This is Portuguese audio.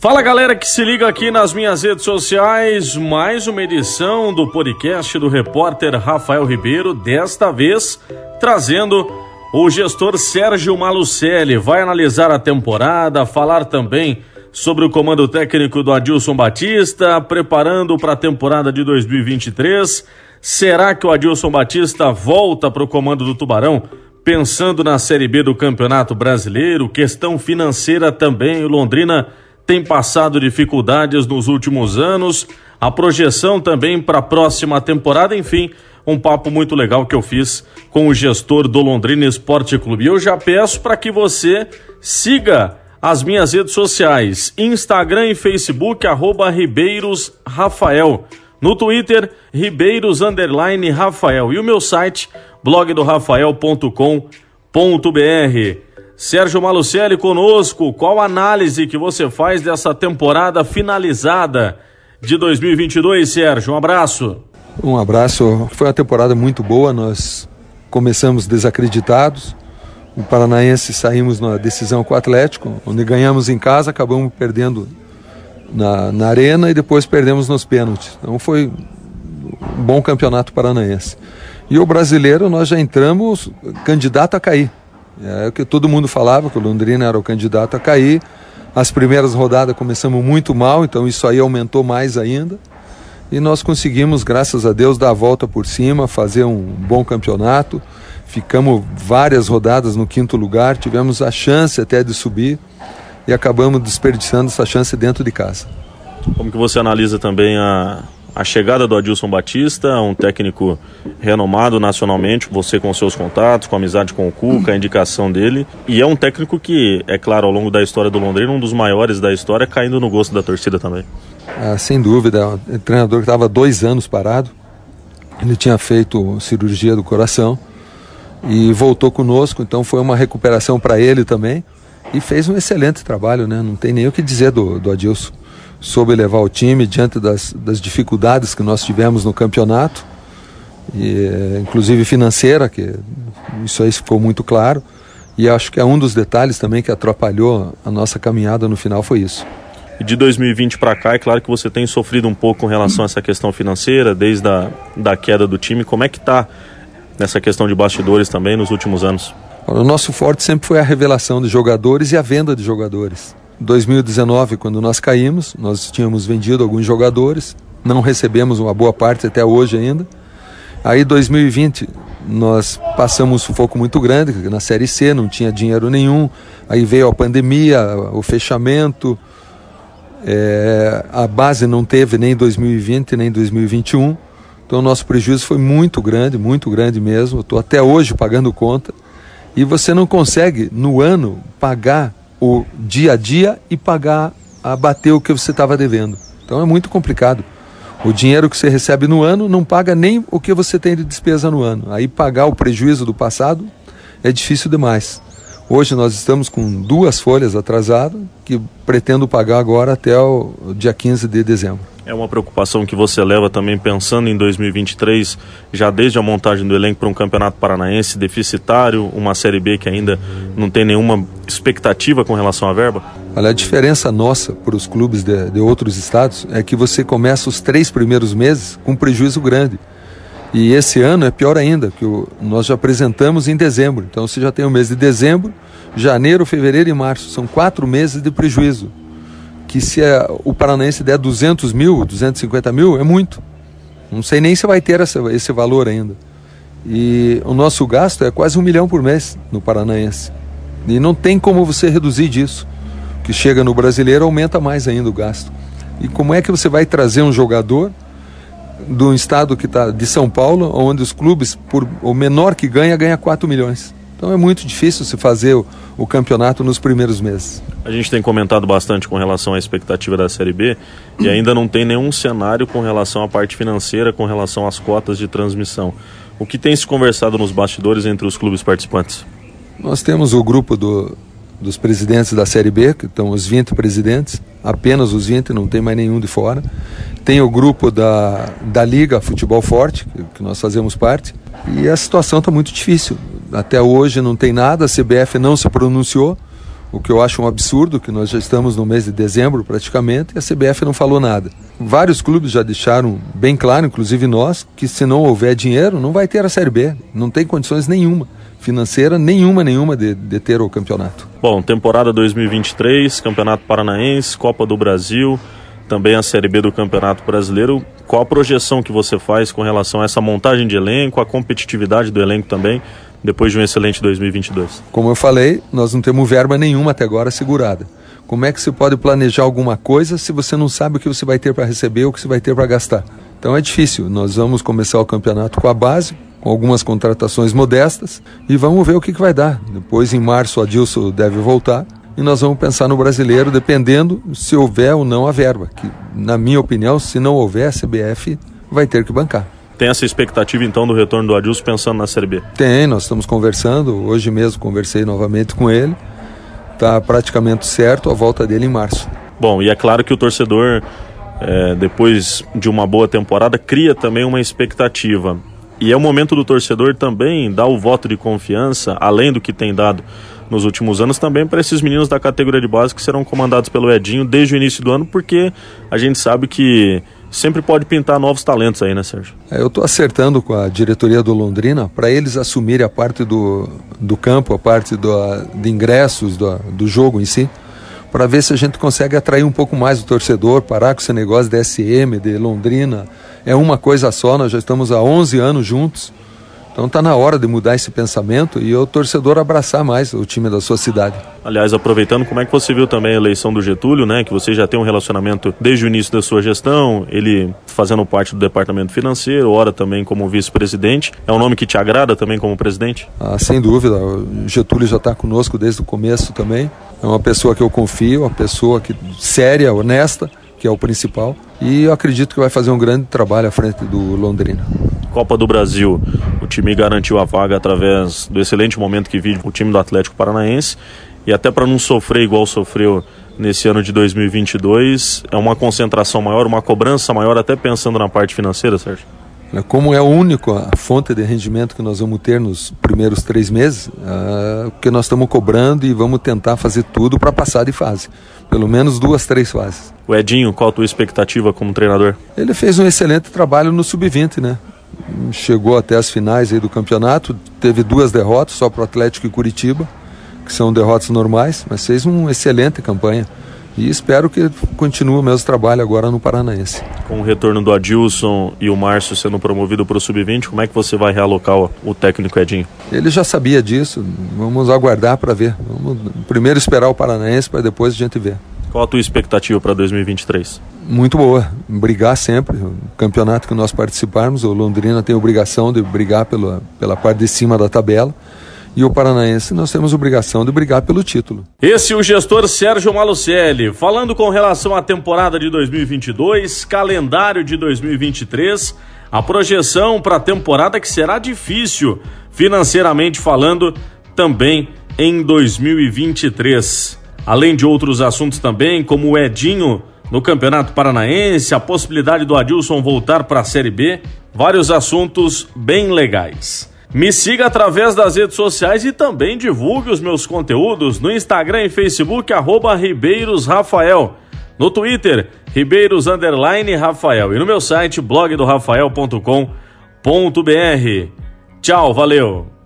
Fala galera que se liga aqui nas minhas redes sociais, mais uma edição do podcast do repórter Rafael Ribeiro, desta vez trazendo o gestor Sérgio Malucelli. Vai analisar a temporada, falar também sobre o comando técnico do Adilson Batista, preparando para a temporada de 2023. Será que o Adilson Batista volta para o comando do Tubarão? Pensando na Série B do Campeonato Brasileiro, questão financeira também, o Londrina tem passado dificuldades nos últimos anos, a projeção também para a próxima temporada, enfim, um papo muito legal que eu fiz com o gestor do Londrina Esporte Clube. Eu já peço para que você siga as minhas redes sociais, Instagram e Facebook, arroba Ribeiros Rafael. No Twitter, Ribeiros Rafael. E o meu site, blogdorafael.com.br. Sérgio Malucelli conosco. Qual análise que você faz dessa temporada finalizada de 2022, Sérgio? Um abraço. Um abraço. Foi uma temporada muito boa. Nós começamos desacreditados. O Paranaense saímos na decisão com o Atlético, onde ganhamos em casa, acabamos perdendo na, na arena e depois perdemos nos pênaltis. Então foi um bom campeonato paranaense. E o brasileiro nós já entramos candidato a cair. É o que todo mundo falava, que o Londrina era o candidato a cair. As primeiras rodadas começamos muito mal, então isso aí aumentou mais ainda. E nós conseguimos, graças a Deus, dar a volta por cima, fazer um bom campeonato. Ficamos várias rodadas no quinto lugar, tivemos a chance até de subir e acabamos desperdiçando essa chance dentro de casa. Como que você analisa também a, a chegada do Adilson Batista, um técnico renomado nacionalmente, você com seus contatos, com amizade com o Cuca, a indicação dele, e é um técnico que, é claro, ao longo da história do Londrina, um dos maiores da história, caindo no gosto da torcida também. Ah, sem dúvida, é um treinador que estava dois anos parado, ele tinha feito cirurgia do coração e voltou conosco, então foi uma recuperação para ele também. E fez um excelente trabalho, né? Não tem nem o que dizer do, do Adilson soube levar o time diante das, das dificuldades que nós tivemos no campeonato, e, eh, inclusive financeira, que isso aí ficou muito claro. E acho que é um dos detalhes também que atrapalhou a nossa caminhada no final foi isso. E de 2020 para cá, é claro que você tem sofrido um pouco com relação a essa questão financeira, desde a da queda do time. Como é que está nessa questão de bastidores também nos últimos anos? O nosso forte sempre foi a revelação de jogadores e a venda de jogadores. 2019, quando nós caímos, nós tínhamos vendido alguns jogadores, não recebemos uma boa parte até hoje ainda. Aí 2020 nós passamos um sufoco muito grande na Série C, não tinha dinheiro nenhum. Aí veio a pandemia, o fechamento. É, a base não teve nem 2020 nem 2021. Então o nosso prejuízo foi muito grande, muito grande mesmo. Estou até hoje pagando conta. E você não consegue no ano pagar o dia a dia e pagar, abater o que você estava devendo. Então é muito complicado. O dinheiro que você recebe no ano não paga nem o que você tem de despesa no ano. Aí pagar o prejuízo do passado é difícil demais. Hoje nós estamos com duas folhas atrasadas que pretendo pagar agora até o dia 15 de dezembro. É uma preocupação que você leva também pensando em 2023, já desde a montagem do elenco para um campeonato paranaense deficitário, uma Série B que ainda não tem nenhuma expectativa com relação à verba? Olha, a diferença nossa para os clubes de, de outros estados é que você começa os três primeiros meses com um prejuízo grande. E esse ano é pior ainda, que nós já apresentamos em dezembro. Então você já tem o mês de dezembro, janeiro, fevereiro e março. São quatro meses de prejuízo. Que se é, o paranaense der 200 mil, 250 mil, é muito. Não sei nem se vai ter essa, esse valor ainda. E o nosso gasto é quase um milhão por mês no paranaense. E não tem como você reduzir disso. O que chega no brasileiro aumenta mais ainda o gasto. E como é que você vai trazer um jogador do estado que está de São Paulo, onde os clubes, por o menor que ganha, ganha 4 milhões. Então é muito difícil se fazer o, o, campeonato nos primeiros meses. A gente tem comentado bastante com relação à expectativa da Série B e ainda não tem nenhum cenário com relação à parte financeira, com relação às cotas de transmissão. O que tem se conversado nos bastidores entre os clubes participantes? Nós temos o grupo do, dos presidentes da Série B, que estão os 20 presidentes, apenas os 20, não tem mais nenhum de fora. Tem o grupo da, da Liga Futebol Forte, que, nós fazemos parte, e a situação está muito difícil. Até hoje não tem nada, a CBF não se pronunciou. o que eu acho um absurdo, que nós já estamos no mês de dezembro praticamente e a CBF não falou nada. Vários clubes já deixaram bem claro, inclusive nós, que se não houver dinheiro, não vai ter a Série B. Não tem condições nenhuma, financeira nenhuma, nenhuma de, de ter o campeonato. Bom, temporada 2023, Campeonato Paranaense, Copa do Brasil, também a Série B do Campeonato Brasileiro. Qual a projeção que você faz com relação a essa montagem de elenco, a competitividade do elenco também? depois de um excelente 2022? Como eu falei, nós não temos verba nenhuma até agora segurada. Como é que se pode planejar alguma coisa se você não sabe o que você vai ter para receber ou o que você vai ter para gastar? Então é difícil. Nós vamos começar o campeonato com a base, com algumas contratações modestas e vamos ver o que, que vai dar. Depois, em março, o Adilson deve voltar e nós vamos pensar no brasileiro dependendo se houver ou não a verba. Que, na minha opinião, se não houver, a CBF vai ter que bancar. Tem essa expectativa então do retorno do Adilson pensando na Série B? Tem, nós estamos conversando. Hoje mesmo conversei novamente com ele. Está praticamente certo a volta dele em março. Bom, e é claro que o torcedor, é, depois de uma boa temporada, cria também uma expectativa. E é o momento do torcedor também dar o voto de confiança, além do que tem dado nos últimos anos, também para esses meninos da categoria de base que serão comandados pelo Edinho desde o início do ano, porque a gente sabe que sempre pode pintar novos talentos aí, né, Sérgio? É, eu estou acertando com a diretoria do Londrina para eles assumirem a parte do, do campo, a parte do, de ingressos, do, do jogo em si, para ver se a gente consegue atrair um pouco mais o torcedor, parar com esse negócio de SM, de Londrina. É uma coisa só, nós já estamos há 11 anos juntos. Então está na hora de mudar esse pensamento e o torcedor abraçar mais o time da sua cidade. Aliás, aproveitando, como é que você viu também a eleição do Getúlio, né? Que você já tem um relacionamento desde o início da sua gestão, ele fazendo parte do departamento financeiro, ora também como vice-presidente. É um nome que te agrada também como presidente? Ah, sem dúvida. O Getúlio já está conosco desde o começo também. É uma pessoa que eu confio, uma pessoa que séria, honesta, que é o principal. E eu acredito que vai fazer um grande trabalho à frente do Londrina. Copa do Brasil, o time garantiu a vaga através do excelente momento que vive o time do Atlético Paranaense. E até para não sofrer igual sofreu nesse ano de 2022, é uma concentração maior, uma cobrança maior, até pensando na parte financeira, Sérgio? É, como é a única fonte de rendimento que nós vamos ter nos primeiros três meses, é, que nós estamos cobrando e vamos tentar fazer tudo para passar de fase. Pelo menos duas, três fases. O Edinho, qual a tua expectativa como treinador? Ele fez um excelente trabalho no sub-20, né? chegou até as finais aí do campeonato, teve duas derrotas só para o Atlético e Curitiba, que são derrotas normais, mas fez uma excelente campanha. E espero que continue o mesmo trabalho agora no Paranaense. Com o retorno do Adilson e o Márcio sendo promovido para o Sub-20, como é que você vai realocar o técnico Edinho? Ele já sabia disso, vamos aguardar para ver. Vamos primeiro esperar o Paranaense para depois a gente ver. Qual a tua expectativa para 2023? Muito boa. Brigar sempre. O campeonato que nós participarmos, o Londrina tem a obrigação de brigar pela, pela parte de cima da tabela. E o Paranaense, nós temos obrigação de brigar pelo título. Esse é o gestor Sérgio Malucelli, falando com relação à temporada de 2022, calendário de 2023, a projeção para a temporada que será difícil, financeiramente falando, também em 2023 além de outros assuntos também, como o Edinho no Campeonato Paranaense, a possibilidade do Adilson voltar para a Série B, vários assuntos bem legais. Me siga através das redes sociais e também divulgue os meus conteúdos no Instagram e Facebook, arroba Ribeiros Rafael. No Twitter, Ribeiros Rafael. E no meu site, blogdorafael.com.br. Tchau, valeu!